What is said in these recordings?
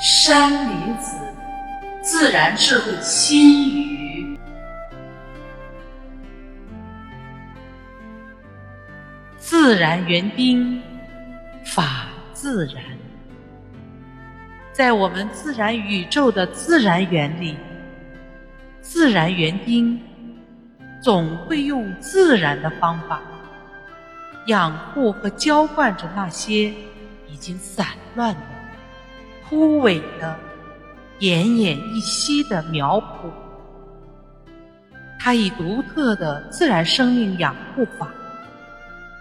山林子，自然智慧心语。自然园丁，法自然。在我们自然宇宙的自然园里，自然园丁总会用自然的方法养护和浇灌着那些已经散乱的。枯萎的、奄奄一息的苗圃，它以独特的自然生命养护法，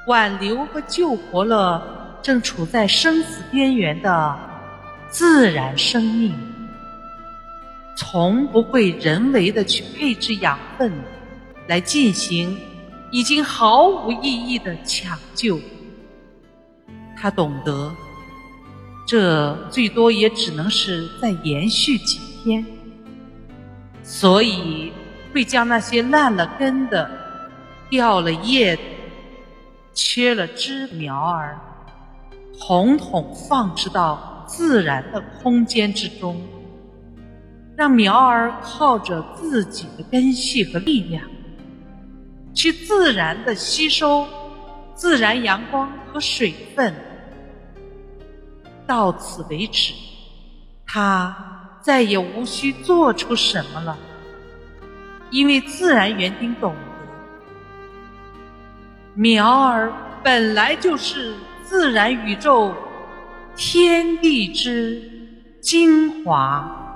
挽留和救活了正处在生死边缘的自然生命，从不会人为的去配置养分来进行已经毫无意义的抢救。他懂得。这最多也只能是再延续几天，所以会将那些烂了根的、掉了叶的、缺了枝苗儿，统统放置到自然的空间之中，让苗儿靠着自己的根系和力量，去自然的吸收自然阳光和水分。到此为止，他再也无需做出什么了，因为自然园丁懂得，苗儿本来就是自然宇宙天地之精华。